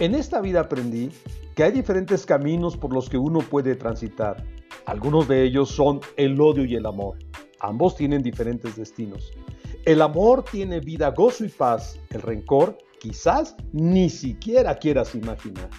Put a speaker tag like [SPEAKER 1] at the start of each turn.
[SPEAKER 1] En esta vida aprendí que hay diferentes caminos por los que uno puede transitar. Algunos de ellos son el odio y el amor. Ambos tienen diferentes destinos. El amor tiene vida, gozo y paz. El rencor quizás ni siquiera quieras imaginar.